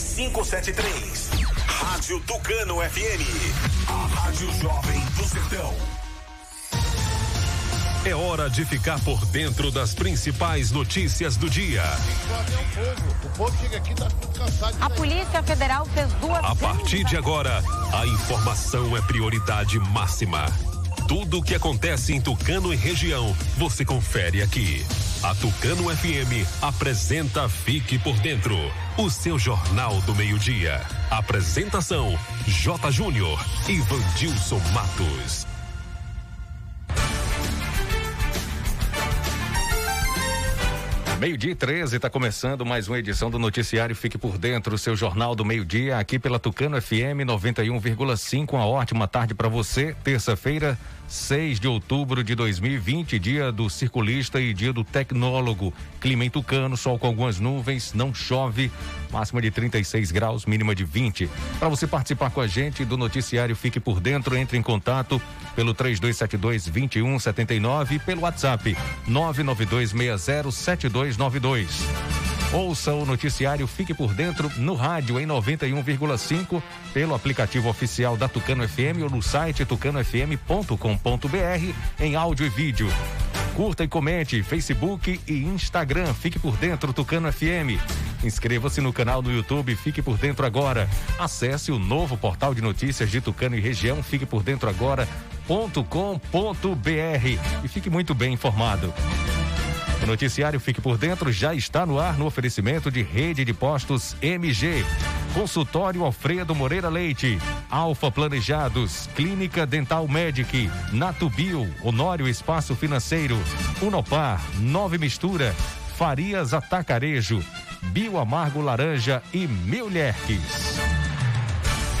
573. Rádio Tucano FM. A Rádio Jovem do Sertão. É hora de ficar por dentro das principais notícias do dia. O povo chega aqui tá cansado. A Polícia Federal fez duas. A partir de agora, a informação é prioridade máxima. Tudo o que acontece em Tucano e região, você confere aqui. A Tucano FM apresenta Fique por Dentro, o seu jornal do meio-dia. Apresentação: J. Júnior e Vandilson Matos. Meio-dia e 13, está começando mais uma edição do Noticiário Fique por Dentro, seu jornal do meio-dia, aqui pela Tucano FM 91,5. Uma ótima tarde para você. Terça-feira, 6 de outubro de 2020, dia do circulista e dia do tecnólogo. Clima em Tucano, sol com algumas nuvens, não chove, máxima de 36 graus, mínima de 20. Para você participar com a gente do noticiário Fique por Dentro, entre em contato pelo 3272 2179 e pelo WhatsApp 992607292. Ouça o noticiário Fique por Dentro no rádio em 91,5 pelo aplicativo oficial da Tucano FM ou no site tucanofm.com.br em áudio e vídeo. Curta e comente Facebook e Instagram. Fique por dentro Tucano FM. Inscreva-se no canal no YouTube Fique por Dentro Agora. Acesse o novo portal de notícias de Tucano e região Fique por Dentro Agora.com.br e fique muito bem informado. O noticiário Fique por Dentro já está no ar no oferecimento de Rede de Postos MG. Consultório Alfredo Moreira Leite, Alfa Planejados, Clínica Dental Medic, Natubio, Honório Espaço Financeiro, Unopar, Nove Mistura, Farias Atacarejo, Bio Amargo Laranja e Milherques.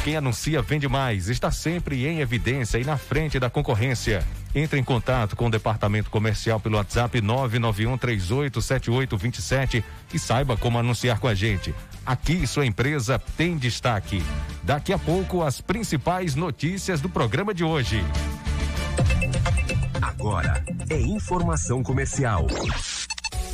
Quem anuncia vende mais, está sempre em evidência e na frente da concorrência. Entre em contato com o departamento comercial pelo WhatsApp 991387827 e saiba como anunciar com a gente. Aqui sua empresa tem destaque. Daqui a pouco as principais notícias do programa de hoje. Agora é informação comercial.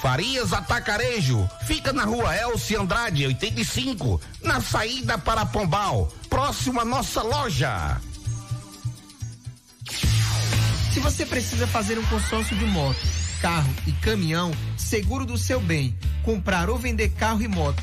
Farias Atacarejo, fica na rua Elci Andrade, 85, na saída para Pombal, próximo à nossa loja. Se você precisa fazer um consórcio de moto, carro e caminhão, seguro do seu bem, comprar ou vender carro e moto,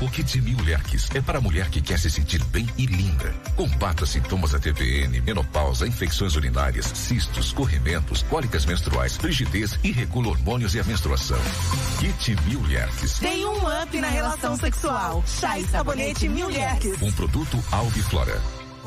O Kit Mil é para a mulher que quer se sentir bem e linda. Combata sintomas da TPN, menopausa, infecções urinárias, cistos, corrimentos, cólicas menstruais, frigidez e regula hormônios e a menstruação. Kit Mil Tem um up na relação sexual. Chá e sabonete Mil Um produto Alviflor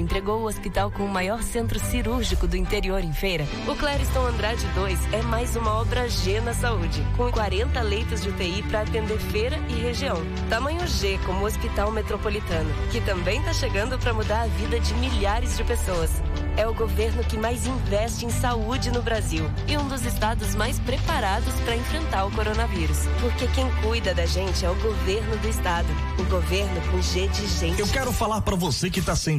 entregou o hospital com o maior centro cirúrgico do interior em feira, o Clériston Andrade 2 é mais uma obra G na saúde, com 40 leitos de UTI para atender feira e região. Tamanho G como Hospital Metropolitano, que também está chegando para mudar a vida de milhares de pessoas. É o governo que mais investe em saúde no Brasil e um dos estados mais preparados para enfrentar o coronavírus. Porque quem cuida da gente é o governo do estado. O governo com G de gente. Eu quero falar para você que está sem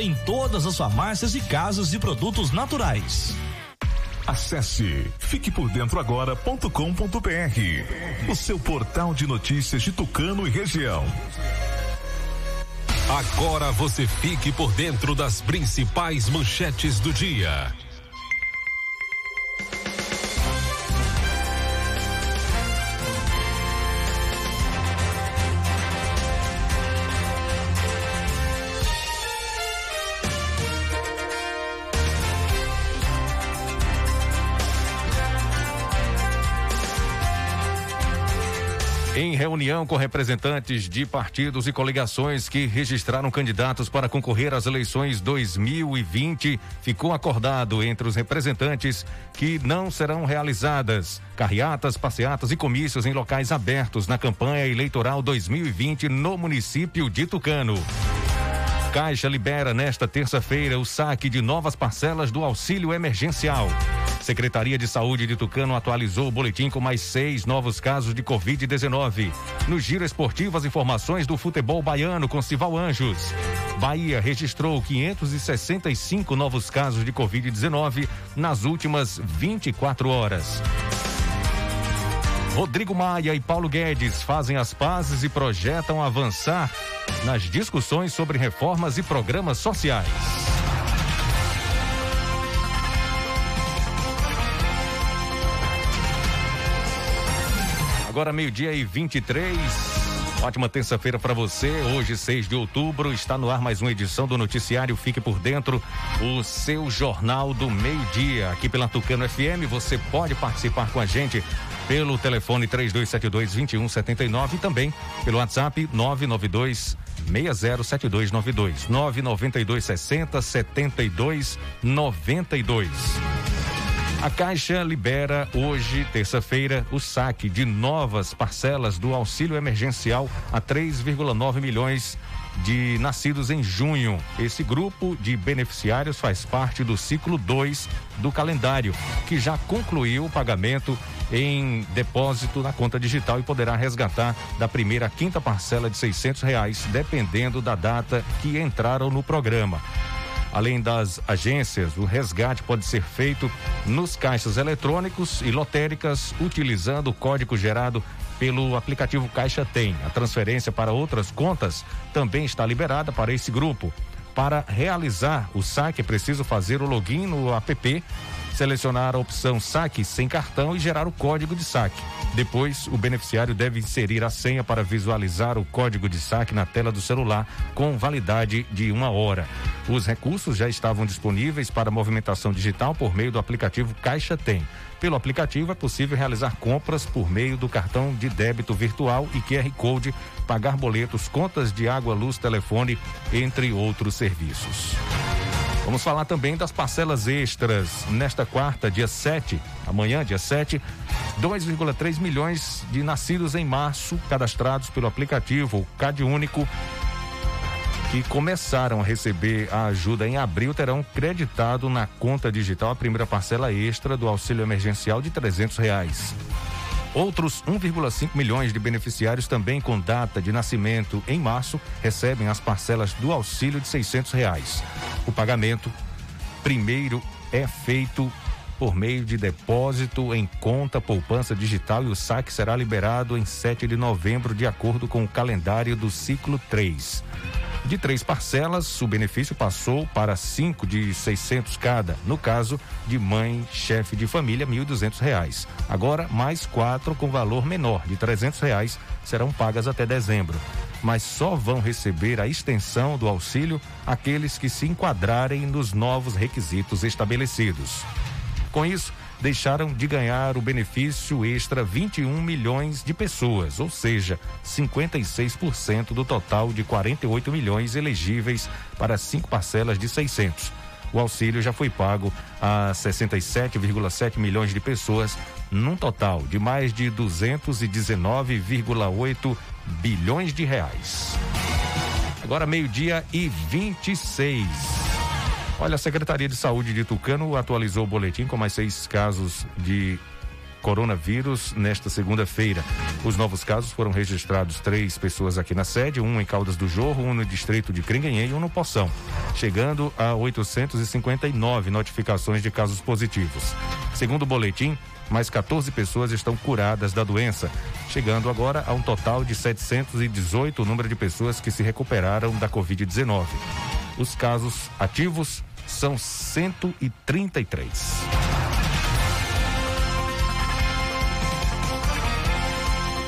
em todas as farmácias e casas de produtos naturais. Acesse fiquepordentroagora.com.br, o seu portal de notícias de Tucano e região. Agora você fique por dentro das principais manchetes do dia. Reunião com representantes de partidos e coligações que registraram candidatos para concorrer às eleições 2020, ficou acordado entre os representantes que não serão realizadas carreatas, passeatas e comícios em locais abertos na campanha eleitoral 2020 no município de Tucano. Caixa libera nesta terça-feira o saque de novas parcelas do auxílio emergencial. Secretaria de Saúde de Tucano atualizou o boletim com mais seis novos casos de Covid-19. No giro esportivo, as informações do futebol baiano com Cival Anjos. Bahia registrou 565 novos casos de Covid-19 nas últimas 24 horas. Rodrigo Maia e Paulo Guedes fazem as pazes e projetam avançar nas discussões sobre reformas e programas sociais. Agora meio-dia e 23. Ótima terça-feira para você. Hoje, 6 de outubro, está no ar mais uma edição do noticiário Fique por Dentro, o seu jornal do meio-dia. Aqui pela Tucano FM, você pode participar com a gente pelo telefone 3272 2179 e também pelo WhatsApp 992 607292 992 60 72 92. A Caixa libera hoje, terça-feira, o saque de novas parcelas do auxílio emergencial a 3,9 milhões de nascidos em junho. Esse grupo de beneficiários faz parte do ciclo 2 do calendário, que já concluiu o pagamento em depósito na conta digital e poderá resgatar da primeira à quinta parcela de 600 reais, dependendo da data que entraram no programa. Além das agências, o resgate pode ser feito nos caixas eletrônicos e lotéricas utilizando o código gerado pelo aplicativo Caixa Tem. A transferência para outras contas também está liberada para esse grupo. Para realizar o saque é preciso fazer o login no app selecionar a opção saque sem cartão e gerar o código de saque. Depois, o beneficiário deve inserir a senha para visualizar o código de saque na tela do celular com validade de uma hora. Os recursos já estavam disponíveis para movimentação digital por meio do aplicativo Caixa Tem. Pelo aplicativo é possível realizar compras por meio do cartão de débito virtual e QR Code, pagar boletos, contas de água, luz, telefone, entre outros serviços. Vamos falar também das parcelas extras. Nesta quarta, dia 7, amanhã, dia 7, 2,3 milhões de nascidos em março cadastrados pelo aplicativo Cade Único que começaram a receber a ajuda em abril terão creditado na conta digital a primeira parcela extra do auxílio emergencial de 300 reais. Outros 1,5 milhões de beneficiários também com data de nascimento em março recebem as parcelas do auxílio de 600 reais. O pagamento primeiro é feito por meio de depósito em conta poupança digital e o saque será liberado em 7 de novembro, de acordo com o calendário do ciclo 3. De três parcelas, o benefício passou para cinco de 600 cada. No caso de mãe, chefe de família, R$ 1.200. Agora, mais quatro com valor menor, de 300 reais, serão pagas até dezembro. Mas só vão receber a extensão do auxílio aqueles que se enquadrarem nos novos requisitos estabelecidos. Com isso, deixaram de ganhar o benefício extra 21 milhões de pessoas, ou seja, 56% do total de 48 milhões elegíveis para cinco parcelas de 600. O auxílio já foi pago a 67,7 milhões de pessoas, num total de mais de 219,8 bilhões de reais. Agora meio-dia e 26. Olha, a Secretaria de Saúde de Tucano atualizou o boletim com mais seis casos de coronavírus nesta segunda-feira. Os novos casos foram registrados três pessoas aqui na sede, um em Caldas do Jorro, um no distrito de Cringuenhê e um no Poção, chegando a 859 notificações de casos positivos. Segundo o boletim, mais 14 pessoas estão curadas da doença, chegando agora a um total de 718 o número de pessoas que se recuperaram da Covid-19. Os casos ativos são 133.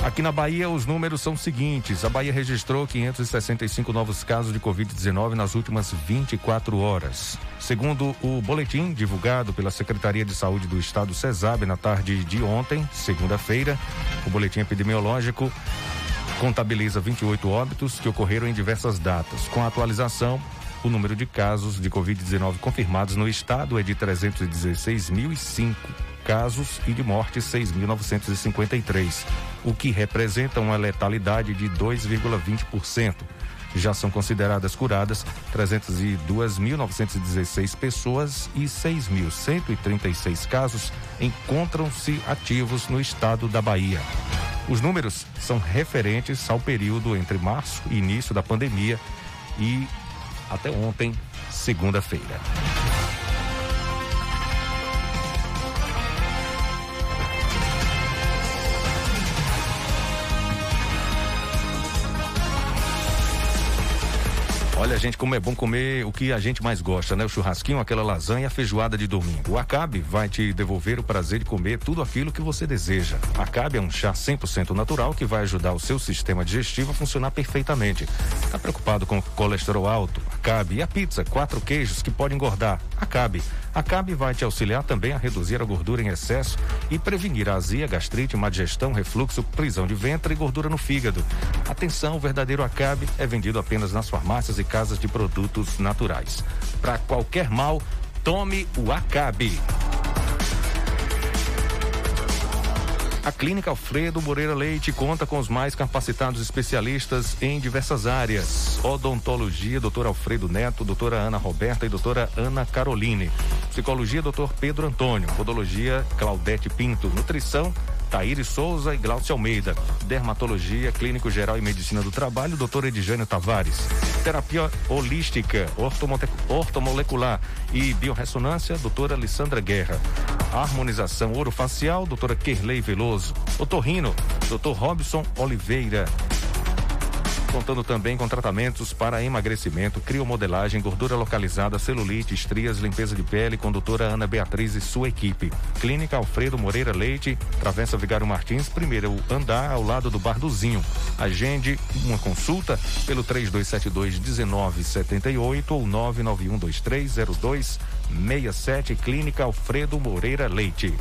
Aqui na Bahia, os números são os seguintes: a Bahia registrou 565 novos casos de Covid-19 nas últimas 24 horas. Segundo o boletim divulgado pela Secretaria de Saúde do Estado, CESAB, na tarde de ontem, segunda-feira, o boletim epidemiológico contabiliza 28 óbitos que ocorreram em diversas datas. Com a atualização, o número de casos de Covid-19 confirmados no estado é de 316.005 casos e de mortes 6.953, o que representa uma letalidade de 2,20%. já são consideradas curadas 302.916 pessoas e 6.136 casos encontram-se ativos no estado da Bahia. Os números são referentes ao período entre março e início da pandemia e até ontem, segunda-feira. Olha, gente, como é bom comer o que a gente mais gosta, né? O churrasquinho, aquela lasanha, a feijoada de domingo. O Acabe vai te devolver o prazer de comer tudo aquilo que você deseja. Acabe é um chá 100% natural que vai ajudar o seu sistema digestivo a funcionar perfeitamente. Tá preocupado com colesterol alto? Acabe. E a pizza, quatro queijos que pode engordar? Acabe. Acabe vai te auxiliar também a reduzir a gordura em excesso e prevenir a azia, gastrite, má digestão, refluxo, prisão de ventre e gordura no fígado. Atenção, o verdadeiro Acabe é vendido apenas nas farmácias e casas de produtos naturais. Para qualquer mal, tome o Acabe. A Clínica Alfredo Moreira Leite conta com os mais capacitados especialistas em diversas áreas: odontologia, doutor Alfredo Neto, doutora Ana Roberta e doutora Ana Caroline. Psicologia, doutor Pedro Antônio. Podologia, Claudete Pinto. Nutrição, Taíri Souza e Glaucio Almeida. Dermatologia, Clínico Geral e Medicina do Trabalho, Dr. Edjânio Tavares. Terapia Holística, Ortomolecular e Biorressonância, doutora Alessandra Guerra. Harmonização Orofacial, doutora Kerley Veloso. Otorrino, doutor Robson Oliveira contando também com tratamentos para emagrecimento, criomodelagem, gordura localizada, celulite, estrias, limpeza de pele, com doutora Ana Beatriz e sua equipe. Clínica Alfredo Moreira Leite, Travessa Vigário Martins, primeiro andar ao lado do Bar do Zinho. Agende uma consulta pelo 3272 1978 ou 991230267 Clínica Alfredo Moreira Leite.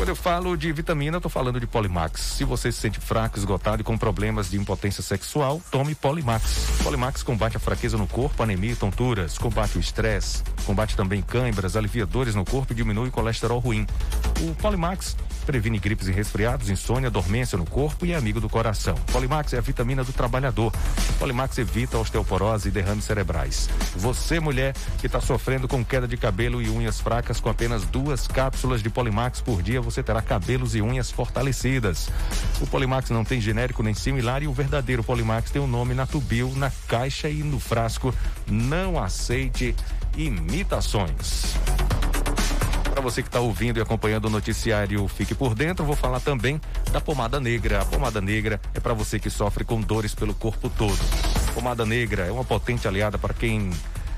Quando eu falo de vitamina, eu tô falando de Polimax. Se você se sente fraco, esgotado e com problemas de impotência sexual, tome Polimax. Polimax combate a fraqueza no corpo, anemia e tonturas, combate o estresse, combate também cãibras, alivia dores no corpo e diminui o colesterol ruim. O Polimax previne gripes e resfriados, insônia, dormência no corpo e é amigo do coração. Polimax é a vitamina do trabalhador. Polimax evita osteoporose e derrames cerebrais. Você, mulher, que está sofrendo com queda de cabelo e unhas fracas, com apenas duas cápsulas de Polimax por dia, você terá cabelos e unhas fortalecidas. O Polimax não tem genérico nem similar e o verdadeiro Polimax tem o um nome na tubil, na caixa e no frasco. Não aceite imitações. Para você que está ouvindo e acompanhando o noticiário Fique por Dentro, vou falar também da pomada negra. A pomada negra é para você que sofre com dores pelo corpo todo. Pomada negra é uma potente aliada para quem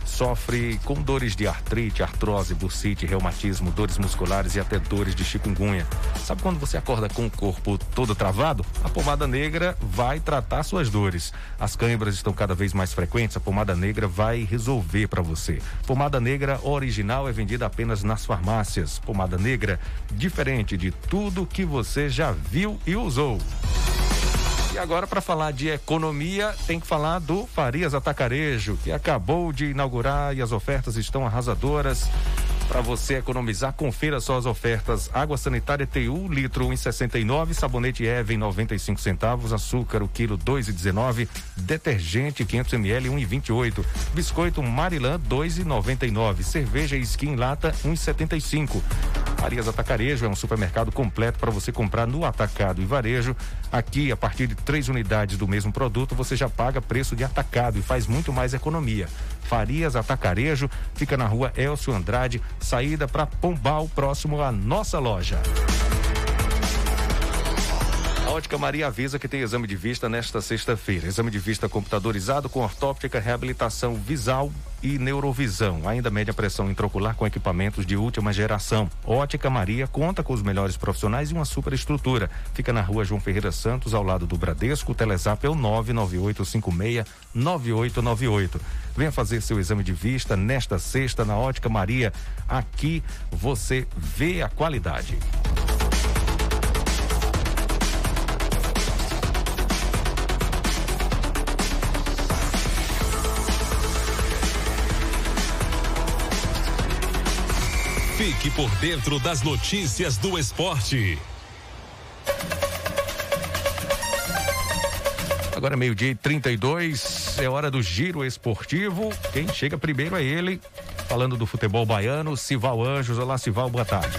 sofre com dores de artrite, artrose, bursite, reumatismo, dores musculares e até dores de chikungunya. Sabe quando você acorda com o corpo todo travado? A pomada negra vai tratar suas dores. As câimbras estão cada vez mais frequentes, a pomada negra vai resolver para você. Pomada negra original é vendida apenas nas farmácias. Pomada negra diferente de tudo que você já viu e usou. E agora, para falar de economia, tem que falar do Farias Atacarejo, que acabou de inaugurar e as ofertas estão arrasadoras. Para você economizar, confira só as ofertas. Água sanitária TU, litro 1,69, sabonete Eve 95 centavos, açúcar o quilo 2,19, detergente 500 ml 1,28, biscoito Marilã 2,99, cerveja Skin Lata 1,75. Arias Atacarejo é um supermercado completo para você comprar no atacado e varejo. Aqui, a partir de três unidades do mesmo produto, você já paga preço de atacado e faz muito mais economia. Farias Atacarejo fica na rua Elcio Andrade, saída para Pombal, próximo à nossa loja. Ótica Maria avisa que tem exame de vista nesta sexta-feira. Exame de vista computadorizado com ortóptica, reabilitação visual e neurovisão. Ainda média pressão intraocular com equipamentos de última geração. Ótica Maria conta com os melhores profissionais e uma superestrutura. Fica na rua João Ferreira Santos, ao lado do Bradesco. O Telezap é o 998569898. Venha fazer seu exame de vista nesta sexta na Ótica Maria. Aqui você vê a qualidade. Fique por dentro das notícias do esporte. Agora meio-dia e 32, é hora do giro esportivo. Quem chega primeiro é ele, falando do futebol baiano, Sival Anjos. Olá, Sival, boa tarde.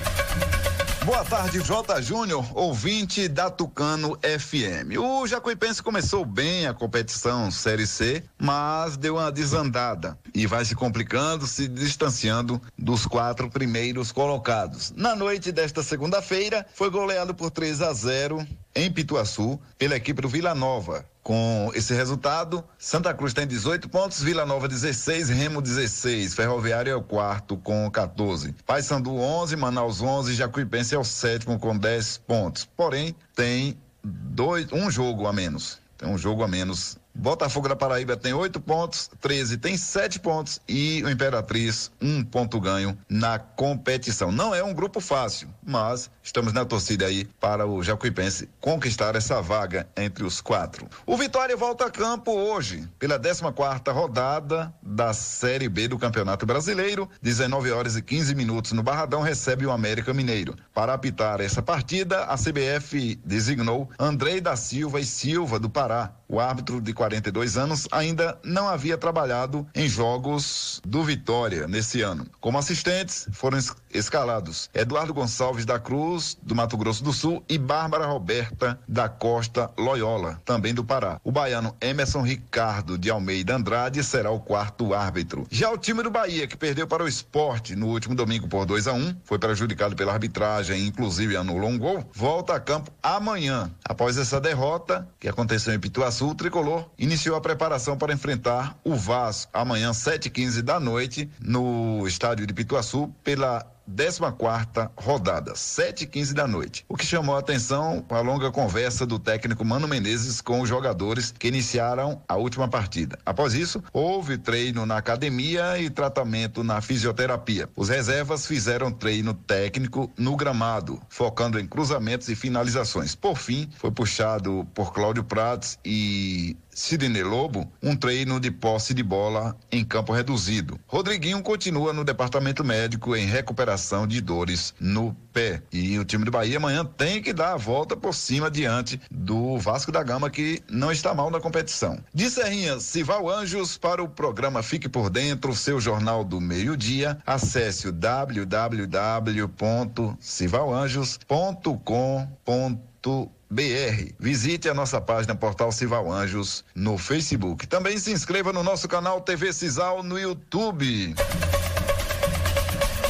Boa tarde, J. Júnior, ouvinte da Tucano FM. O Jacuipense começou bem a competição Série C, mas deu uma desandada e vai se complicando, se distanciando dos quatro primeiros colocados. Na noite desta segunda-feira, foi goleado por 3 a 0 em Pituaçu pela equipe do Vila Nova. Com esse resultado, Santa Cruz tem 18 pontos, Vila Nova 16, Remo 16, Ferroviário é o quarto com 14, Paysandu 11, Manaus 11, Jacuipense é o sétimo com 10 pontos. Porém, tem dois, um jogo a menos. Tem um jogo a menos Botafogo da Paraíba tem oito pontos, 13 tem sete pontos e o Imperatriz um ponto ganho na competição. Não é um grupo fácil, mas estamos na torcida aí para o Jacuipense conquistar essa vaga entre os quatro. O Vitória volta a campo hoje pela 14 quarta rodada da Série B do Campeonato Brasileiro, 19 horas e 15 minutos no Barradão recebe o América Mineiro. Para apitar essa partida, a CBF designou Andrei da Silva e Silva do Pará. O árbitro de 42 anos, ainda não havia trabalhado em jogos do Vitória nesse ano. Como assistentes, foram escalados Eduardo Gonçalves da Cruz, do Mato Grosso do Sul, e Bárbara Roberta da Costa Loyola, também do Pará. O baiano Emerson Ricardo de Almeida Andrade será o quarto árbitro. Já o time do Bahia, que perdeu para o esporte no último domingo por 2 a 1 um, foi prejudicado pela arbitragem, inclusive anulou um gol, volta a campo amanhã. Após essa derrota, que aconteceu em Pituaçu, o tricolor iniciou a preparação para enfrentar o Vasco amanhã, 7h15 da noite, no estádio de Pituaçu, pela 14 rodada, 7 e 15 da noite. O que chamou a atenção a longa conversa do técnico Mano Menezes com os jogadores que iniciaram a última partida. Após isso, houve treino na academia e tratamento na fisioterapia. Os reservas fizeram treino técnico no gramado, focando em cruzamentos e finalizações. Por fim, foi puxado por Cláudio Prates e Sidney Lobo um treino de posse de bola em campo reduzido. Rodriguinho continua no departamento médico em recuperação de dores no pé. E o time do Bahia amanhã tem que dar a volta por cima diante do Vasco da Gama, que não está mal na competição. De Serrinha, Sival Anjos para o programa Fique por Dentro, seu jornal do meio-dia. Acesse o www.civalanjos.com.br BR. Visite a nossa página Portal Cival Anjos no Facebook. Também se inscreva no nosso canal TV Cisal no YouTube.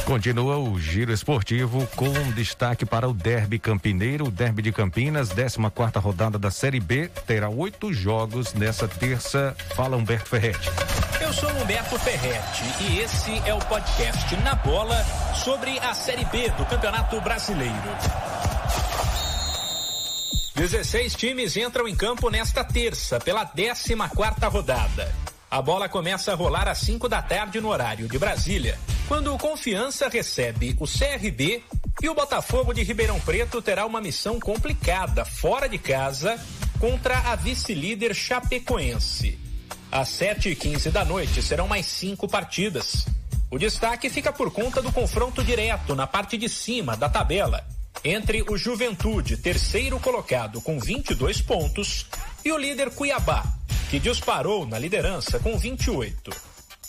Continua o giro esportivo com destaque para o Derby Campineiro, o Derby de Campinas, 14 quarta rodada da Série B, terá oito jogos nessa terça. Fala Humberto Ferretti. Eu sou Humberto Ferretti e esse é o podcast Na Bola sobre a Série B do Campeonato Brasileiro. 16 times entram em campo nesta terça, pela 14 quarta rodada. A bola começa a rolar às 5 da tarde no horário de Brasília, quando o Confiança recebe o CRB e o Botafogo de Ribeirão Preto terá uma missão complicada fora de casa contra a vice-líder Chapecoense. Às 7 e 15 da noite serão mais cinco partidas. O destaque fica por conta do confronto direto na parte de cima da tabela entre o Juventude, terceiro colocado com 22 pontos, e o líder Cuiabá, que disparou na liderança com 28.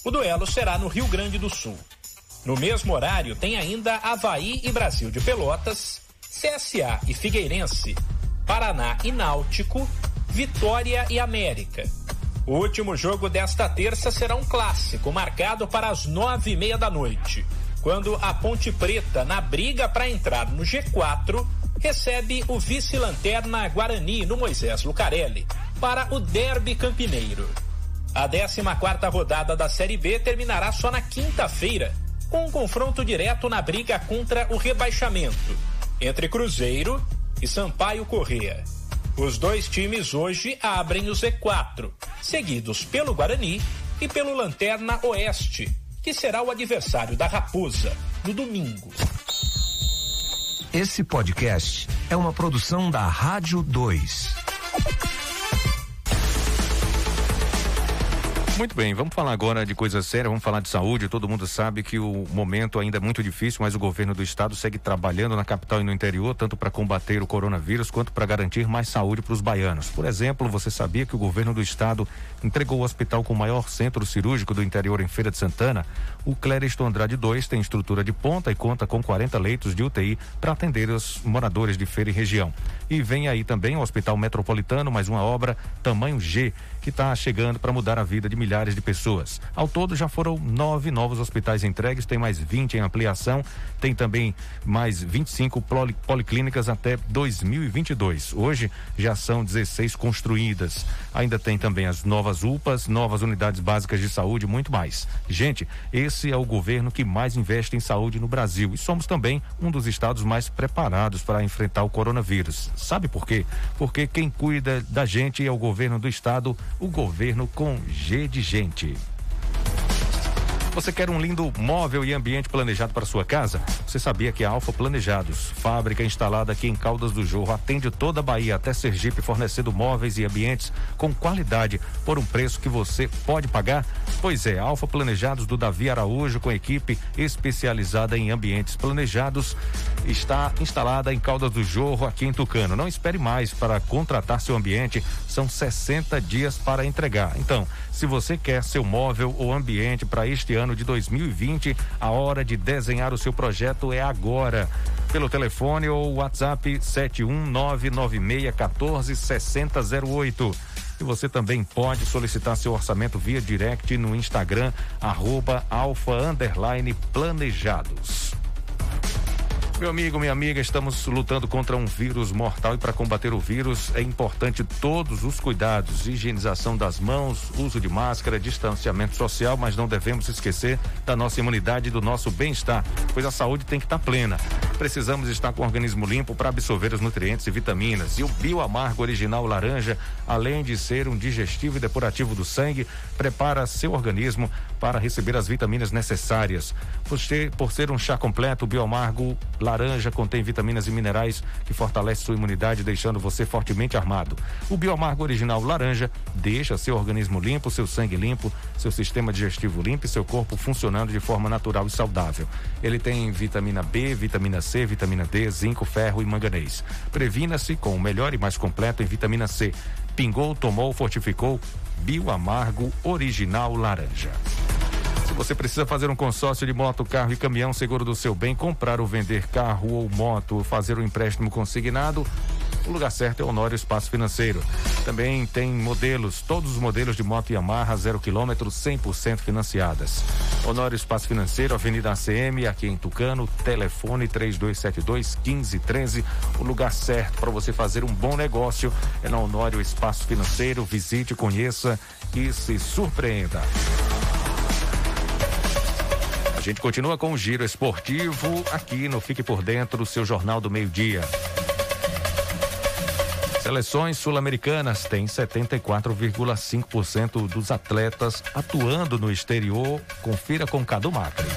O duelo será no Rio Grande do Sul. No mesmo horário tem ainda Havaí e Brasil de Pelotas, CSA e Figueirense, Paraná e Náutico, Vitória e América. O último jogo desta terça será um clássico, marcado para as nove e meia da noite quando a Ponte Preta, na briga para entrar no G4, recebe o vice-lanterna Guarani no Moisés Lucarelli para o Derby Campineiro. A 14 quarta rodada da Série B terminará só na quinta-feira, com um confronto direto na briga contra o rebaixamento entre Cruzeiro e Sampaio Correa. Os dois times hoje abrem o Z4, seguidos pelo Guarani e pelo Lanterna Oeste, que será o adversário da Raposa no domingo. Esse podcast é uma produção da Rádio 2. Muito bem, vamos falar agora de coisa séria, vamos falar de saúde. Todo mundo sabe que o momento ainda é muito difícil, mas o governo do estado segue trabalhando na capital e no interior, tanto para combater o coronavírus quanto para garantir mais saúde para os baianos. Por exemplo, você sabia que o governo do estado entregou o hospital com o maior centro cirúrgico do interior em Feira de Santana? O Clériston Andrade 2 tem estrutura de ponta e conta com 40 leitos de UTI para atender os moradores de Feira e região. E vem aí também o Hospital Metropolitano, mais uma obra tamanho G que está chegando para mudar a vida de milhares de pessoas. Ao todo, já foram nove novos hospitais entregues, tem mais 20 em ampliação, tem também mais 25 poli policlínicas até 2022. Hoje já são 16 construídas. Ainda tem também as novas UPAs, novas unidades básicas de saúde, muito mais. Gente, esse é o governo que mais investe em saúde no Brasil e somos também um dos estados mais preparados para enfrentar o coronavírus. Sabe por quê? Porque quem cuida da gente é o governo do estado o governo com G de gente. Você quer um lindo móvel e ambiente planejado para sua casa? Você sabia que a Alfa Planejados, fábrica instalada aqui em Caldas do Jorro, atende toda a Bahia até Sergipe, fornecendo móveis e ambientes com qualidade por um preço que você pode pagar? Pois é, Alfa Planejados do Davi Araújo, com equipe especializada em ambientes planejados, está instalada em Caldas do Jorro, aqui em Tucano. Não espere mais para contratar seu ambiente, são 60 dias para entregar. Então, se você quer seu móvel ou ambiente para este ano de 2020, a hora de desenhar o seu projeto é agora. Pelo telefone ou WhatsApp 71996146008. E você também pode solicitar seu orçamento via direct no Instagram, arroba alfa planejados. Meu amigo, minha amiga, estamos lutando contra um vírus mortal e para combater o vírus é importante todos os cuidados, higienização das mãos, uso de máscara, distanciamento social, mas não devemos esquecer da nossa imunidade e do nosso bem-estar, pois a saúde tem que estar plena. Precisamos estar com o organismo limpo para absorver os nutrientes e vitaminas. E o Bioamargo Original Laranja, além de ser um digestivo e depurativo do sangue, prepara seu organismo para receber as vitaminas necessárias. Por ser, por ser um chá completo, o Bioamargo Laranja contém vitaminas e minerais que fortalecem sua imunidade, deixando você fortemente armado. O Bioamargo Original Laranja deixa seu organismo limpo, seu sangue limpo, seu sistema digestivo limpo e seu corpo funcionando de forma natural e saudável. Ele tem vitamina B, vitamina C, vitamina D, zinco, ferro e manganês. Previna-se com o melhor e mais completo em vitamina C. Pingou, tomou, fortificou. Bioamargo Original Laranja. Se você precisa fazer um consórcio de moto, carro e caminhão, seguro do seu bem, comprar ou vender carro ou moto, fazer um empréstimo consignado, o lugar certo é Honório Espaço Financeiro. Também tem modelos, todos os modelos de moto Yamaha zero quilômetro, 100% financiadas. Honório Espaço Financeiro, Avenida ACM, aqui em Tucano, telefone 3272 1513. O lugar certo para você fazer um bom negócio é na Honório Espaço Financeiro. Visite, conheça e se surpreenda. A gente continua com o giro esportivo aqui no Fique por Dentro, seu Jornal do Meio-Dia. Seleções sul-americanas têm 74,5% dos atletas atuando no exterior. Confira com Cadu Macri.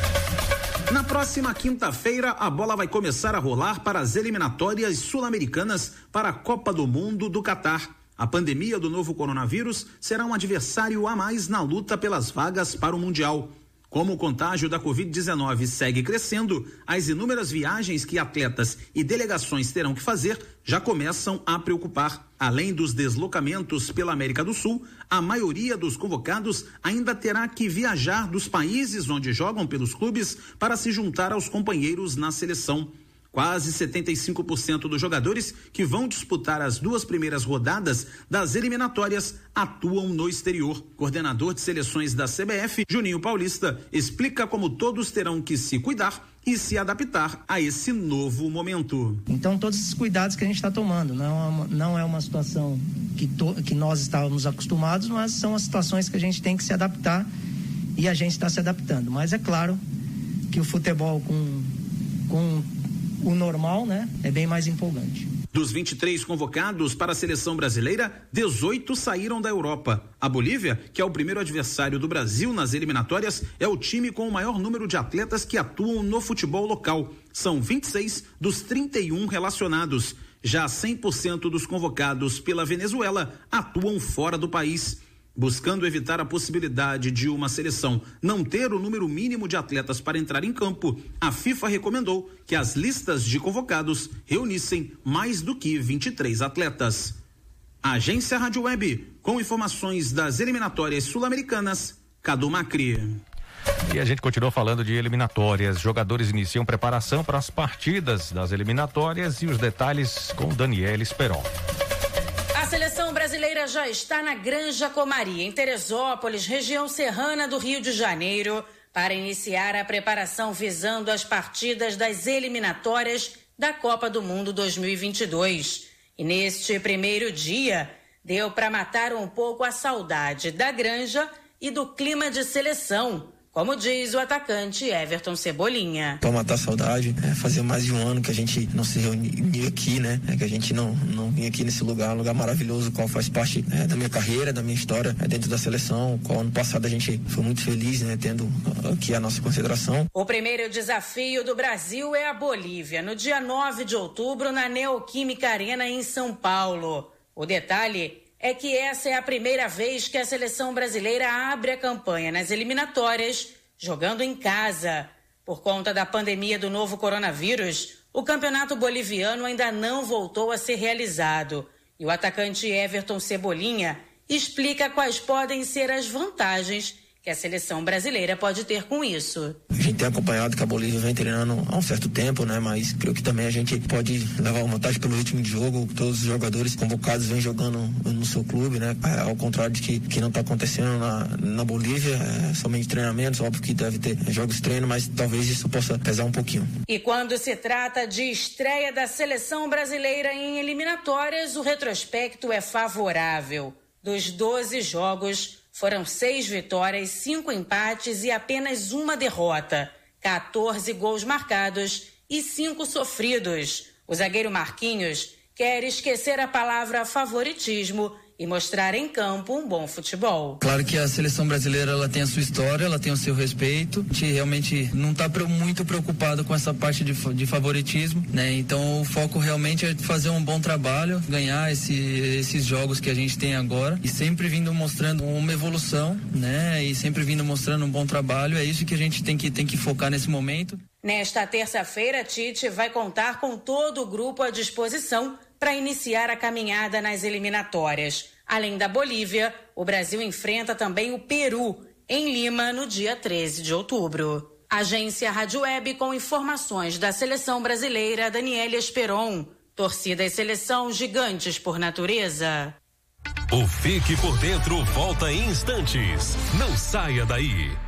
Na próxima quinta-feira, a bola vai começar a rolar para as eliminatórias sul-americanas para a Copa do Mundo do Catar. A pandemia do novo coronavírus será um adversário a mais na luta pelas vagas para o Mundial. Como o contágio da Covid-19 segue crescendo, as inúmeras viagens que atletas e delegações terão que fazer já começam a preocupar. Além dos deslocamentos pela América do Sul, a maioria dos convocados ainda terá que viajar dos países onde jogam pelos clubes para se juntar aos companheiros na seleção. Quase 75% dos jogadores que vão disputar as duas primeiras rodadas das eliminatórias atuam no exterior. Coordenador de seleções da CBF, Juninho Paulista, explica como todos terão que se cuidar e se adaptar a esse novo momento. Então, todos esses cuidados que a gente está tomando, não é uma, não é uma situação que, to, que nós estávamos acostumados, mas são as situações que a gente tem que se adaptar e a gente está se adaptando. Mas é claro que o futebol com, com o normal, né, é bem mais empolgante. Dos 23 convocados para a seleção brasileira, 18 saíram da Europa. A Bolívia, que é o primeiro adversário do Brasil nas eliminatórias, é o time com o maior número de atletas que atuam no futebol local. São 26 dos 31 relacionados. Já 100% dos convocados pela Venezuela atuam fora do país. Buscando evitar a possibilidade de uma seleção não ter o número mínimo de atletas para entrar em campo, a FIFA recomendou que as listas de convocados reunissem mais do que 23 atletas. Agência Rádio Web, com informações das eliminatórias sul-americanas, Cadu Macri. E a gente continua falando de eliminatórias. Jogadores iniciam preparação para as partidas das eliminatórias e os detalhes com Daniel Esperon. Brasileira já está na Granja Comaria, em Teresópolis, região serrana do Rio de Janeiro, para iniciar a preparação visando as partidas das eliminatórias da Copa do Mundo 2022. E neste primeiro dia, deu para matar um pouco a saudade da Granja e do clima de seleção como diz o atacante Everton Cebolinha. Para matar a saudade, é, fazia mais de um ano que a gente não se reunia aqui, né? É, que a gente não, não vinha aqui nesse lugar, um lugar maravilhoso, qual faz parte é, da minha carreira, da minha história é, dentro da seleção. Qual ano passado a gente foi muito feliz, né? Tendo aqui a nossa consideração. O primeiro desafio do Brasil é a Bolívia, no dia 9 de outubro, na Neoquímica Arena, em São Paulo. O detalhe é que essa é a primeira vez que a seleção brasileira abre a campanha nas eliminatórias jogando em casa. Por conta da pandemia do novo coronavírus, o campeonato boliviano ainda não voltou a ser realizado. E o atacante Everton Cebolinha explica quais podem ser as vantagens que a seleção brasileira pode ter com isso. A gente tem acompanhado que a Bolívia vem treinando há um certo tempo, né? Mas creio que também a gente pode levar uma vantagem pelo ritmo de jogo. Todos os jogadores convocados vêm jogando no seu clube, né? É, ao contrário de que, que não está acontecendo na, na Bolívia, é somente treinamentos, óbvio que deve ter jogos de treino, mas talvez isso possa pesar um pouquinho. E quando se trata de estreia da seleção brasileira em eliminatórias, o retrospecto é favorável. Dos 12 jogos, foram seis vitórias, cinco empates e apenas uma derrota. 14 gols marcados e cinco sofridos. O zagueiro Marquinhos quer esquecer a palavra favoritismo e mostrar em campo um bom futebol. Claro que a seleção brasileira ela tem a sua história, ela tem o seu respeito. A gente realmente não está muito preocupado com essa parte de, de favoritismo, né? Então o foco realmente é fazer um bom trabalho, ganhar esse, esses jogos que a gente tem agora e sempre vindo mostrando uma evolução, né? E sempre vindo mostrando um bom trabalho. É isso que a gente tem que tem que focar nesse momento. Nesta terça-feira, Tite vai contar com todo o grupo à disposição para iniciar a caminhada nas eliminatórias. Além da Bolívia, o Brasil enfrenta também o Peru, em Lima, no dia 13 de outubro. Agência Rádio Web com informações da seleção brasileira Daniela Esperon. Torcida e seleção gigantes por natureza. O Fique por Dentro volta em instantes. Não saia daí.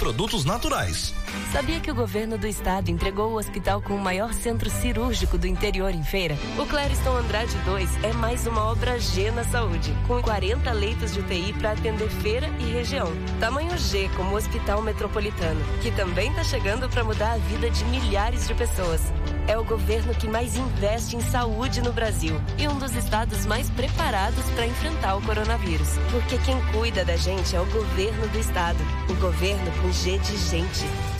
produtos naturais. Sabia que o governo do estado entregou o hospital com o maior centro cirúrgico do interior em feira? O Clériston Andrade 2 é mais uma obra G na saúde, com 40 leitos de UTI para atender feira e região. Tamanho G como Hospital Metropolitano, que também está chegando para mudar a vida de milhares de pessoas. É o governo que mais investe em saúde no Brasil e um dos estados mais preparados para enfrentar o coronavírus. Porque quem cuida da gente é o governo do estado. O governo com G de gente.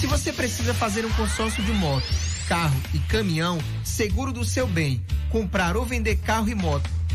Se você precisa fazer um consórcio de moto, carro e caminhão, seguro do seu bem, comprar ou vender carro e moto,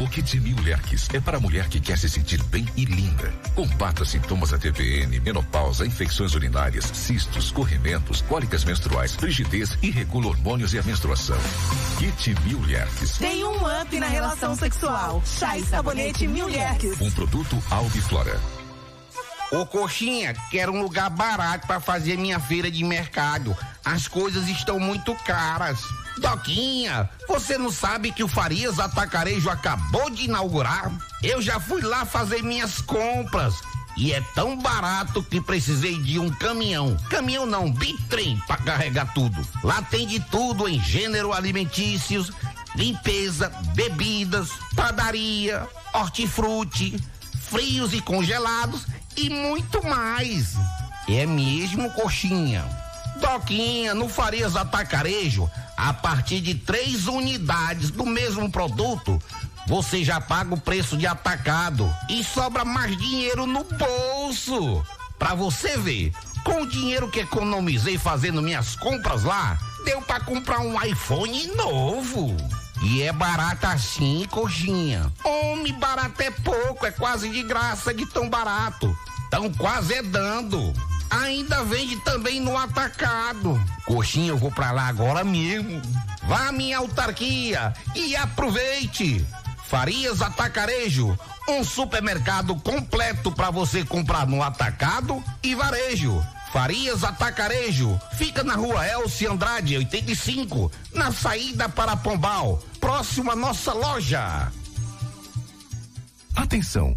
O Kit Lerques é para a mulher que quer se sentir bem e linda. Combata sintomas da TPN, menopausa, infecções urinárias, cistos, corrimentos, cólicas menstruais, frigidez e regula hormônios e a menstruação. Kit Lerques. Tem um up na relação sexual. Chá e sabonete Milherques. Um produto Albiflora. Ô coxinha, quero um lugar barato para fazer minha feira de mercado. As coisas estão muito caras. Doquinha, você não sabe que o Farias Atacarejo acabou de inaugurar? Eu já fui lá fazer minhas compras. E é tão barato que precisei de um caminhão. Caminhão não, bitrem para carregar tudo. Lá tem de tudo em gênero alimentícios, limpeza, bebidas, padaria, hortifruti, frios e congelados e muito mais. É mesmo, coxinha. Doquinha, no Farias Atacarejo, a partir de três unidades do mesmo produto, você já paga o preço de atacado e sobra mais dinheiro no bolso. Pra você ver, com o dinheiro que economizei fazendo minhas compras lá, deu pra comprar um iPhone novo. E é barato assim, coxinha. Homem, barato é pouco, é quase de graça de tão barato. Tão quase é dando. Ainda vende também no atacado. Coxinha, eu vou pra lá agora mesmo. Vá à minha autarquia e aproveite. Farias Atacarejo, um supermercado completo para você comprar no atacado e varejo. Farias Atacarejo, fica na rua Elci Andrade, 85, na saída para Pombal, próximo à nossa loja. Atenção!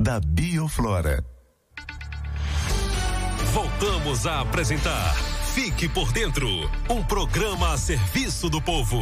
da Bioflora. Voltamos a apresentar Fique por Dentro um programa a serviço do povo.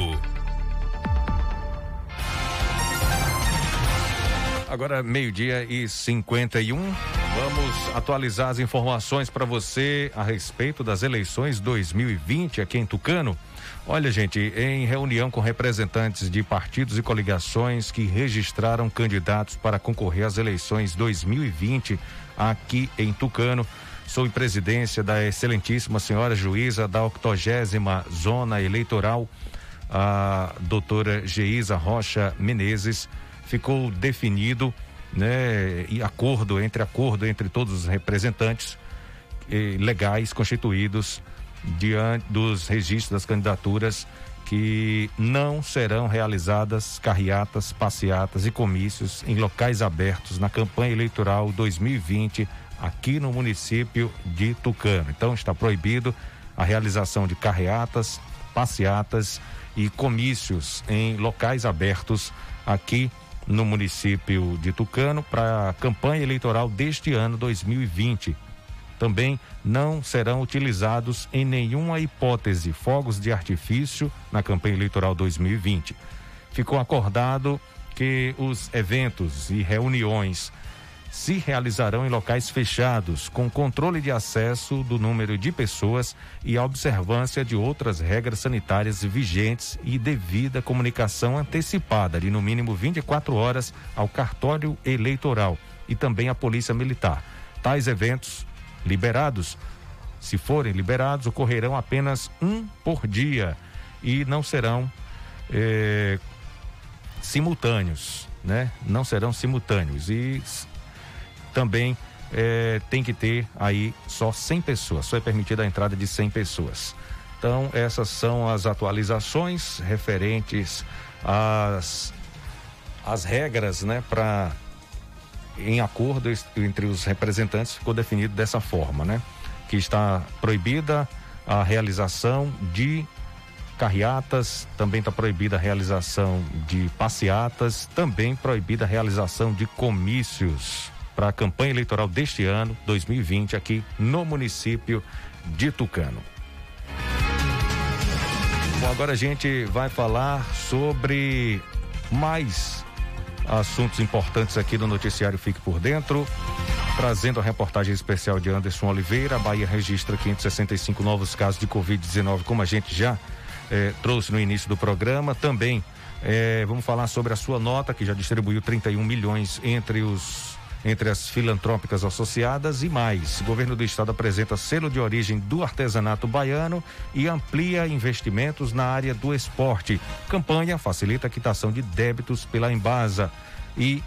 Agora, meio-dia e 51. Vamos atualizar as informações para você a respeito das eleições 2020 aqui em Tucano. Olha, gente, em reunião com representantes de partidos e coligações que registraram candidatos para concorrer às eleições 2020 aqui em Tucano, sob presidência da excelentíssima senhora juíza da 80 Zona Eleitoral, a doutora Geisa Rocha Menezes, ficou definido né, e acordo entre acordo entre todos os representantes eh, legais constituídos diante dos registros das candidaturas que não serão realizadas carreatas, passeatas e comícios em locais abertos na campanha eleitoral 2020 aqui no município de Tucano. Então está proibido a realização de carreatas, passeatas e comícios em locais abertos aqui no município de Tucano para a campanha eleitoral deste ano 2020. Também não serão utilizados em nenhuma hipótese fogos de artifício na campanha eleitoral 2020. Ficou acordado que os eventos e reuniões se realizarão em locais fechados, com controle de acesso do número de pessoas e a observância de outras regras sanitárias vigentes e devida comunicação antecipada de no mínimo 24 horas ao cartório eleitoral e também à Polícia Militar. Tais eventos liberados, se forem liberados, ocorrerão apenas um por dia e não serão eh, simultâneos, né? Não serão simultâneos e também é, tem que ter aí só 100 pessoas, só é permitida a entrada de 100 pessoas. Então, essas são as atualizações referentes às, às regras, né, para em acordo entre os representantes ficou definido dessa forma, né? Que está proibida a realização de carreatas, também está proibida a realização de passeatas, também proibida a realização de comícios para a campanha eleitoral deste ano, 2020, aqui no município de Tucano. Bom, agora a gente vai falar sobre mais assuntos importantes aqui no noticiário Fique por Dentro. Trazendo a reportagem especial de Anderson Oliveira, a Bahia registra 565 novos casos de Covid-19, como a gente já eh, trouxe no início do programa. Também eh, vamos falar sobre a sua nota, que já distribuiu 31 milhões entre os entre as filantrópicas associadas e mais. O governo do estado apresenta selo de origem do artesanato baiano e amplia investimentos na área do esporte. Campanha facilita a quitação de débitos pela Embasa e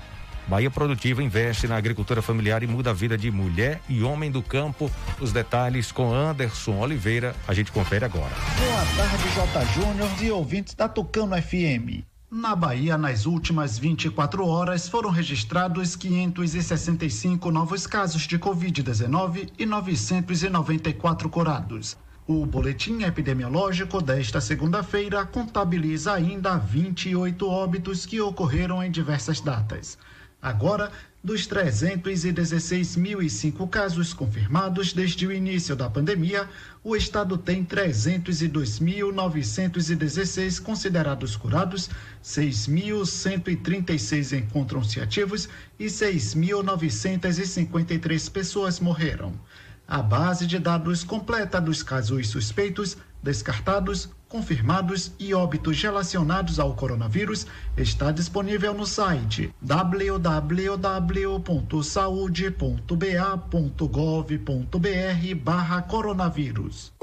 Bahia Produtiva investe na agricultura familiar e muda a vida de mulher e homem do campo. Os detalhes com Anderson Oliveira. A gente confere agora. Boa tarde, J. Júnior e ouvintes da Tucano FM. Na Bahia, nas últimas 24 horas, foram registrados 565 novos casos de Covid-19 e 994 curados. O boletim epidemiológico desta segunda-feira contabiliza ainda 28 óbitos que ocorreram em diversas datas. Agora, dos 316.005 casos confirmados desde o início da pandemia, o estado tem 302.916 considerados curados, 6.136 encontram-se ativos e 6.953 pessoas morreram. A base de dados completa dos casos suspeitos, descartados, confirmados e óbitos relacionados ao coronavírus está disponível no site www.saude.ba.gov.br/barra coronavírus.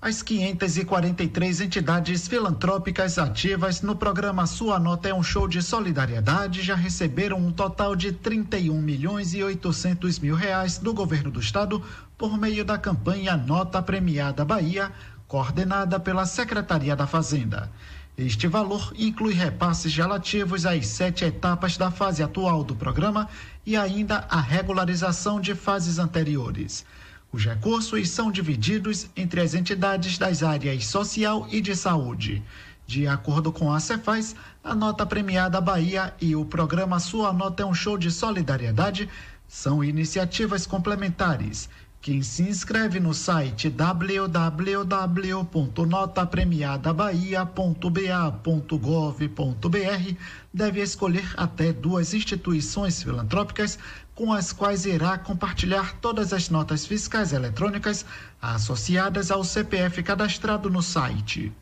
As 543 entidades filantrópicas ativas no programa Sua Nota é um Show de Solidariedade já receberam um total de 31 milhões e 800 mil reais do governo do estado por meio da campanha Nota Premiada Bahia, coordenada pela Secretaria da Fazenda. Este valor inclui repasses relativos às sete etapas da fase atual do programa e ainda a regularização de fases anteriores. Os recursos são divididos entre as entidades das áreas social e de saúde. De acordo com a Cefaz, a nota premiada Bahia e o programa Sua Nota é um Show de Solidariedade são iniciativas complementares quem se inscreve no site www.notapremiadabahia.ba.gov.br deve escolher até duas instituições filantrópicas com as quais irá compartilhar todas as notas fiscais eletrônicas associadas ao CPF cadastrado no site.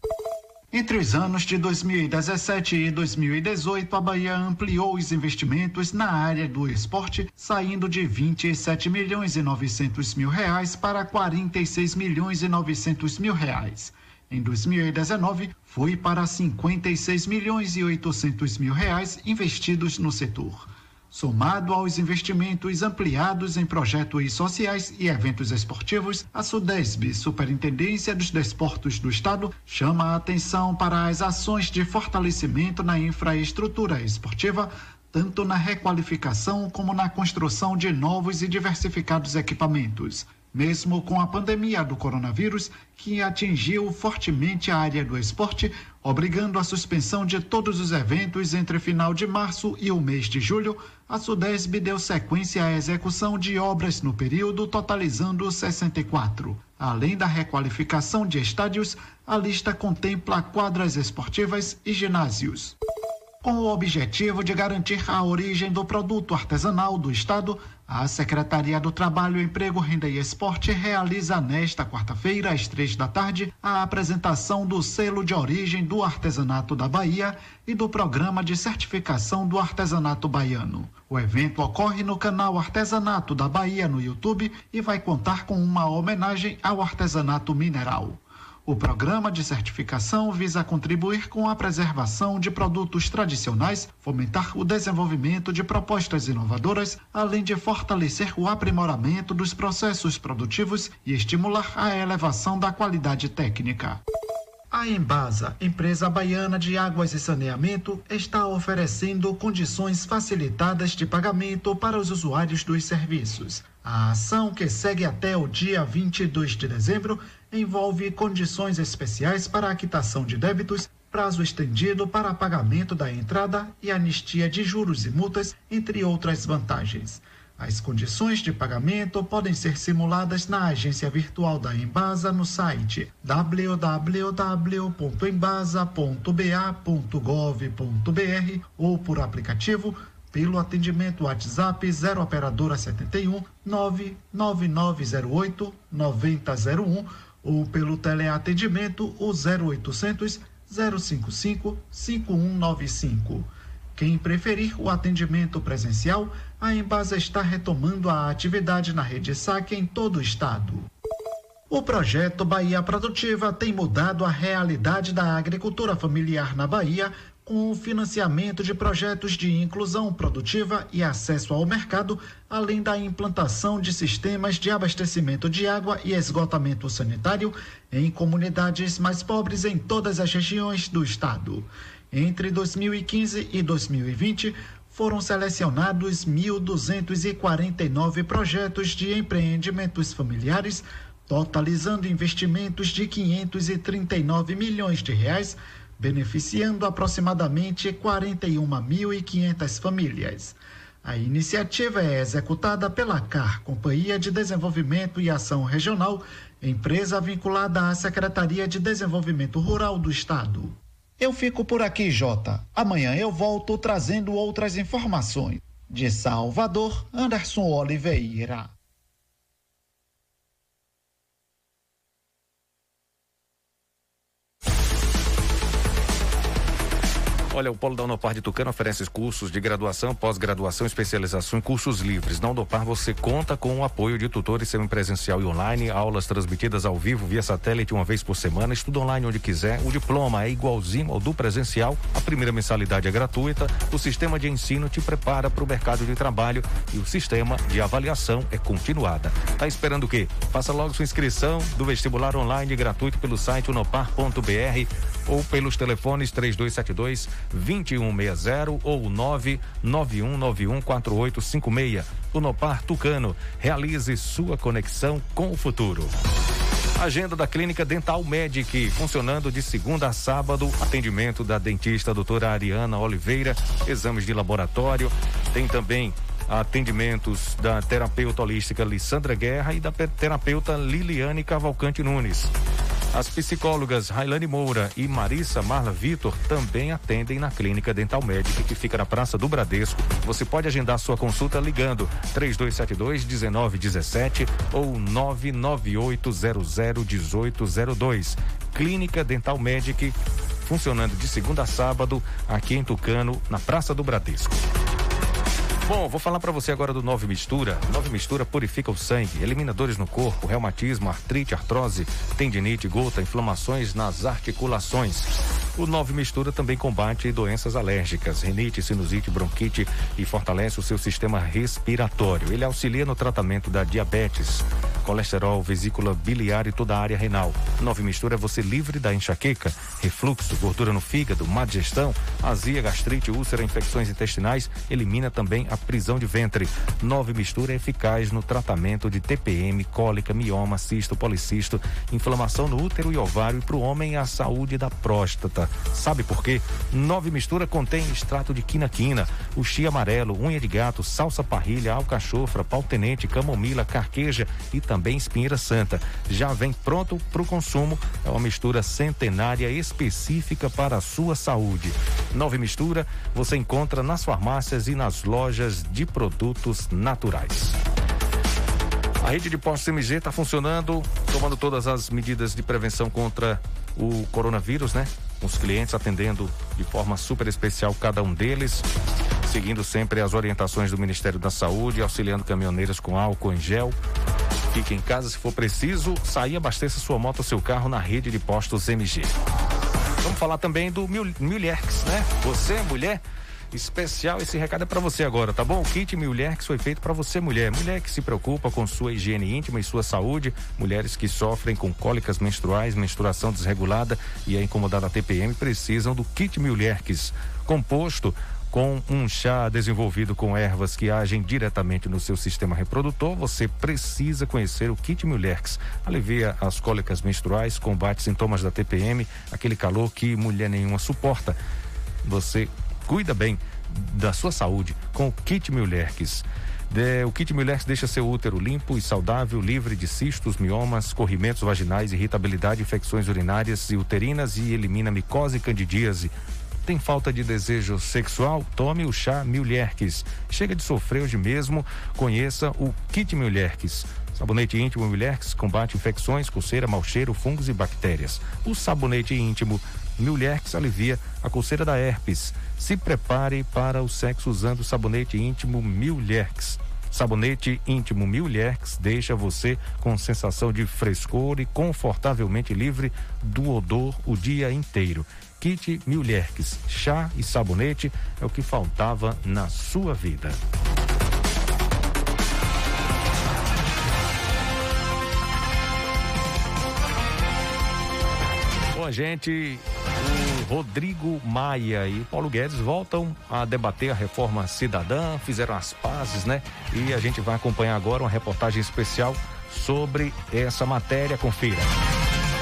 Entre os anos de 2017 e 2018, a Bahia ampliou os investimentos na área do esporte, saindo de 27 milhões e 900 mil reais para 46 milhões e 900 mil reais. Em 2019, foi para 56 milhões e 800 mil reais investidos no setor. Somado aos investimentos ampliados em projetos sociais e eventos esportivos, a SUDESB, Superintendência dos Desportos do Estado, chama a atenção para as ações de fortalecimento na infraestrutura esportiva, tanto na requalificação como na construção de novos e diversificados equipamentos. Mesmo com a pandemia do coronavírus, que atingiu fortemente a área do esporte, obrigando a suspensão de todos os eventos entre final de março e o mês de julho, a Sudesb deu sequência à execução de obras no período, totalizando 64. Além da requalificação de estádios, a lista contempla quadras esportivas e ginásios. Com o objetivo de garantir a origem do produto artesanal do Estado, a Secretaria do Trabalho, Emprego, Renda e Esporte realiza nesta quarta-feira, às três da tarde, a apresentação do selo de origem do artesanato da Bahia e do programa de certificação do artesanato baiano. O evento ocorre no canal Artesanato da Bahia no YouTube e vai contar com uma homenagem ao artesanato mineral. O programa de certificação visa contribuir com a preservação de produtos tradicionais, fomentar o desenvolvimento de propostas inovadoras, além de fortalecer o aprimoramento dos processos produtivos e estimular a elevação da qualidade técnica. A Embasa, empresa baiana de águas e saneamento, está oferecendo condições facilitadas de pagamento para os usuários dos serviços. A ação, que segue até o dia 22 de dezembro, envolve condições especiais para a quitação de débitos, prazo estendido para pagamento da entrada e anistia de juros e multas, entre outras vantagens. As condições de pagamento podem ser simuladas na agência virtual da Embasa no site www.embasa.ba.gov.br ou por aplicativo pelo atendimento WhatsApp 0 operadora 71 99908 9001 ou pelo teleatendimento o 0800 055 5195. Quem preferir o atendimento presencial, a Embasa está retomando a atividade na rede SAC em todo o estado. O projeto Bahia Produtiva tem mudado a realidade da agricultura familiar na Bahia com o financiamento de projetos de inclusão produtiva e acesso ao mercado, além da implantação de sistemas de abastecimento de água e esgotamento sanitário em comunidades mais pobres em todas as regiões do estado. Entre 2015 e 2020, foram selecionados 1.249 projetos de empreendimentos familiares, totalizando investimentos de 539 milhões de reais beneficiando aproximadamente 41.500 famílias. A iniciativa é executada pela CAR, Companhia de Desenvolvimento e Ação Regional, empresa vinculada à Secretaria de Desenvolvimento Rural do Estado. Eu fico por aqui, Jota. Amanhã eu volto trazendo outras informações. De Salvador, Anderson Oliveira. Olha, o Polo da Unopar de Tucano oferece cursos de graduação, pós-graduação, especialização e cursos livres. Na Unopar você conta com o apoio de tutores semipresencial e online, aulas transmitidas ao vivo via satélite uma vez por semana, estudo online onde quiser. O diploma é igualzinho ao do presencial, a primeira mensalidade é gratuita, o sistema de ensino te prepara para o mercado de trabalho e o sistema de avaliação é continuada. Tá esperando o quê? Faça logo sua inscrição do vestibular online gratuito pelo site unopar.br ou pelos telefones 3272 2160 ou 99191 4856. Unopar Tucano. Realize sua conexão com o futuro. Agenda da Clínica Dental Medic, funcionando de segunda a sábado. Atendimento da dentista doutora Ariana Oliveira, exames de laboratório. Tem também atendimentos da terapeuta holística Lissandra Guerra e da terapeuta Liliane Cavalcante Nunes. As psicólogas Railane Moura e Marissa Marla Vitor também atendem na Clínica Dental Médica, que fica na Praça do Bradesco. Você pode agendar sua consulta ligando 3272 1917 ou 99800 1802. Clínica Dental Medic, funcionando de segunda a sábado, aqui em Tucano, na Praça do Bradesco. Bom, vou falar para você agora do Nove Mistura. Nove Mistura purifica o sangue, elimina dores no corpo, reumatismo, artrite, artrose, tendinite, gota, inflamações nas articulações. O Nove Mistura também combate doenças alérgicas, rinite, sinusite, bronquite e fortalece o seu sistema respiratório. Ele auxilia no tratamento da diabetes, colesterol, vesícula biliar e toda a área renal. Nove Mistura é você livre da enxaqueca, refluxo, gordura no fígado, má digestão, azia, gastrite, úlcera, infecções intestinais. Elimina também a prisão de ventre. Nove Mistura é eficaz no tratamento de TPM, cólica, mioma, cisto, policisto, inflamação no útero e ovário e para o homem a saúde da próstata. Sabe por quê? Nove Mistura contém extrato de quina-quina, o chia amarelo, unha de gato, salsa parrilha, alcachofra, pau-tenente, camomila, carqueja e também espinheira santa. Já vem pronto para o consumo. É uma mistura centenária específica para a sua saúde. Nove Mistura você encontra nas farmácias e nas lojas de produtos naturais. A rede de postos MG está funcionando, tomando todas as medidas de prevenção contra o coronavírus, né? Os clientes atendendo de forma super especial cada um deles, seguindo sempre as orientações do Ministério da Saúde, auxiliando caminhoneiros com álcool em gel. Fique em casa se for preciso, sair abasteça sua moto ou seu carro na rede de postos MG. Vamos falar também do Mulherx, né? Você, mulher, especial. Esse recado é para você agora, tá bom? O kit Mulher que foi feito para você, mulher. Mulher que se preocupa com sua higiene íntima e sua saúde. Mulheres que sofrem com cólicas menstruais, menstruação desregulada e a incomodada TPM precisam do kit Mulherx, composto com um chá desenvolvido com ervas que agem diretamente no seu sistema reprodutor, você precisa conhecer o Kit Mulherx. Alivia as cólicas menstruais, combate sintomas da TPM, aquele calor que mulher nenhuma suporta. Você cuida bem da sua saúde com o Kit Mulherx. De, o Kit Mulherx deixa seu útero limpo e saudável, livre de cistos, miomas, corrimentos vaginais, irritabilidade, infecções urinárias e uterinas e elimina micose e candidíase. Tem falta de desejo sexual? Tome o chá Mulherx. Chega de sofrer hoje mesmo, conheça o Kit Mulherx. Sabonete íntimo Mulherx combate infecções, coceira, mau cheiro, fungos e bactérias. O sabonete íntimo Mulherx alivia a coceira da herpes. Se prepare para o sexo usando sabonete íntimo Mulherx. Sabonete íntimo Mulherx deixa você com sensação de frescor e confortavelmente livre do odor o dia inteiro. Kit Mulherx, chá e sabonete é o que faltava na sua vida. A gente, o Rodrigo Maia e Paulo Guedes voltam a debater a reforma cidadã, fizeram as pazes, né? E a gente vai acompanhar agora uma reportagem especial sobre essa matéria. Confira.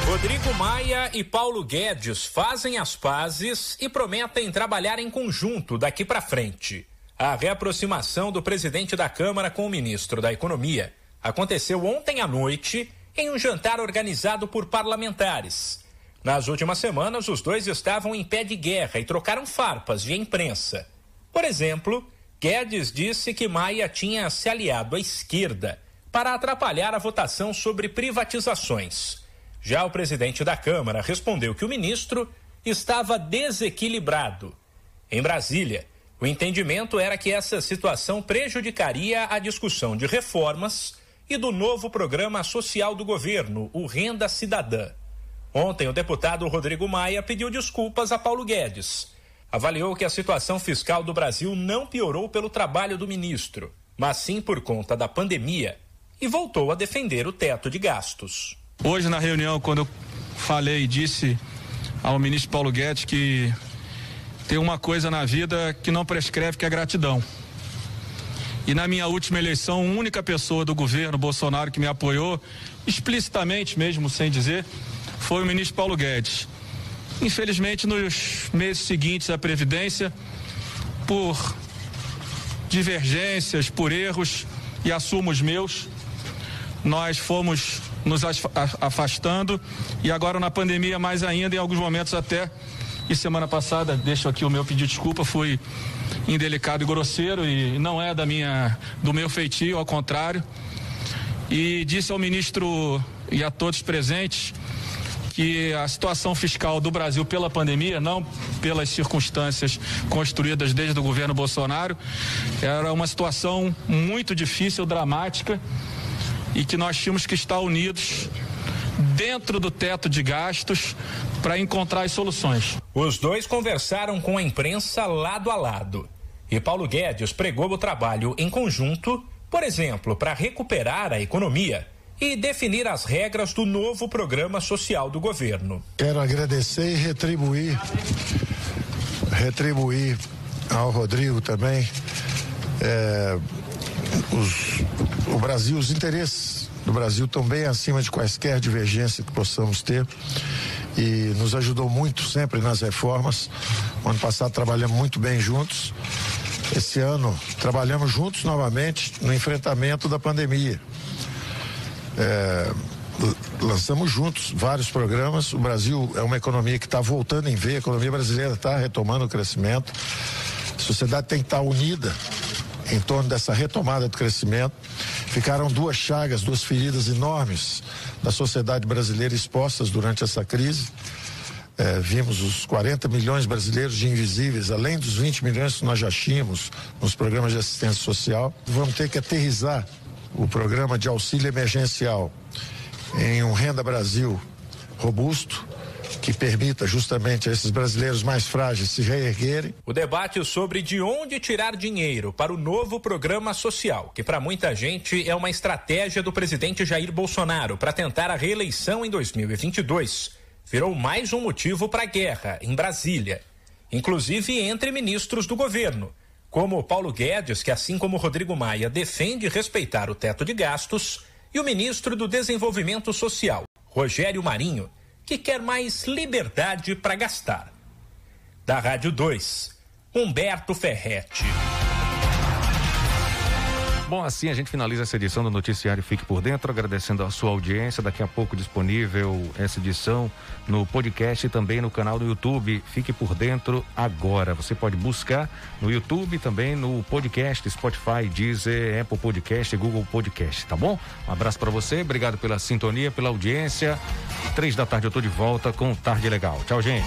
Rodrigo Maia e Paulo Guedes fazem as pazes e prometem trabalhar em conjunto daqui para frente. A reaproximação do presidente da Câmara com o ministro da Economia aconteceu ontem à noite em um jantar organizado por parlamentares. Nas últimas semanas, os dois estavam em pé de guerra e trocaram farpas via imprensa. Por exemplo, Guedes disse que Maia tinha se aliado à esquerda para atrapalhar a votação sobre privatizações. Já o presidente da Câmara respondeu que o ministro estava desequilibrado. Em Brasília, o entendimento era que essa situação prejudicaria a discussão de reformas e do novo programa social do governo, o Renda Cidadã. Ontem, o deputado Rodrigo Maia pediu desculpas a Paulo Guedes. Avaliou que a situação fiscal do Brasil não piorou pelo trabalho do ministro, mas sim por conta da pandemia, e voltou a defender o teto de gastos. Hoje, na reunião, quando eu falei e disse ao ministro Paulo Guedes que tem uma coisa na vida que não prescreve, que é gratidão. E na minha última eleição, a única pessoa do governo Bolsonaro que me apoiou, explicitamente mesmo, sem dizer, foi o ministro Paulo Guedes. Infelizmente, nos meses seguintes à Previdência, por divergências, por erros, e assumo os meus, nós fomos nos afastando e agora na pandemia mais ainda, em alguns momentos até. E semana passada, deixo aqui o meu pedido de desculpa, fui indelicado e grosseiro e não é da minha, do meu feitio, ao contrário. E disse ao ministro e a todos presentes que a situação fiscal do Brasil pela pandemia, não pelas circunstâncias construídas desde o governo Bolsonaro, era uma situação muito difícil, dramática e que nós tínhamos que estar unidos dentro do teto de gastos para encontrar as soluções. Os dois conversaram com a imprensa lado a lado. E Paulo Guedes pregou o trabalho em conjunto, por exemplo, para recuperar a economia e definir as regras do novo programa social do governo. Quero agradecer e retribuir, retribuir ao Rodrigo também é, os, o Brasil, os interesses do Brasil estão bem acima de quaisquer divergência que possamos ter e nos ajudou muito sempre nas reformas. O ano passado trabalhamos muito bem juntos. Esse ano trabalhamos juntos novamente no enfrentamento da pandemia. É, lançamos juntos vários programas. O Brasil é uma economia que está voltando em ver, a economia brasileira está retomando o crescimento. A sociedade tem que estar tá unida em torno dessa retomada do crescimento. Ficaram duas chagas, duas feridas enormes da sociedade brasileira expostas durante essa crise. É, vimos os 40 milhões brasileiros de invisíveis, além dos 20 milhões que nós já tínhamos nos programas de assistência social. Vamos ter que aterrizar o programa de auxílio emergencial em um Renda Brasil robusto, que permita justamente a esses brasileiros mais frágeis se reerguerem. O debate sobre de onde tirar dinheiro para o novo programa social, que para muita gente é uma estratégia do presidente Jair Bolsonaro para tentar a reeleição em 2022, virou mais um motivo para a guerra em Brasília, inclusive entre ministros do governo, como Paulo Guedes, que assim como Rodrigo Maia defende respeitar o teto de gastos, e o ministro do Desenvolvimento Social, Rogério Marinho, que quer mais liberdade para gastar. Da Rádio 2, Humberto Ferretti. Bom, assim a gente finaliza essa edição do Noticiário Fique por Dentro, agradecendo a sua audiência. Daqui a pouco disponível essa edição no podcast e também no canal do YouTube. Fique por Dentro agora. Você pode buscar no YouTube também no podcast, Spotify, Deezer, Apple Podcast Google Podcast, tá bom? Um abraço para você, obrigado pela sintonia, pela audiência. Três da tarde eu tô de volta com Tarde Legal. Tchau, gente.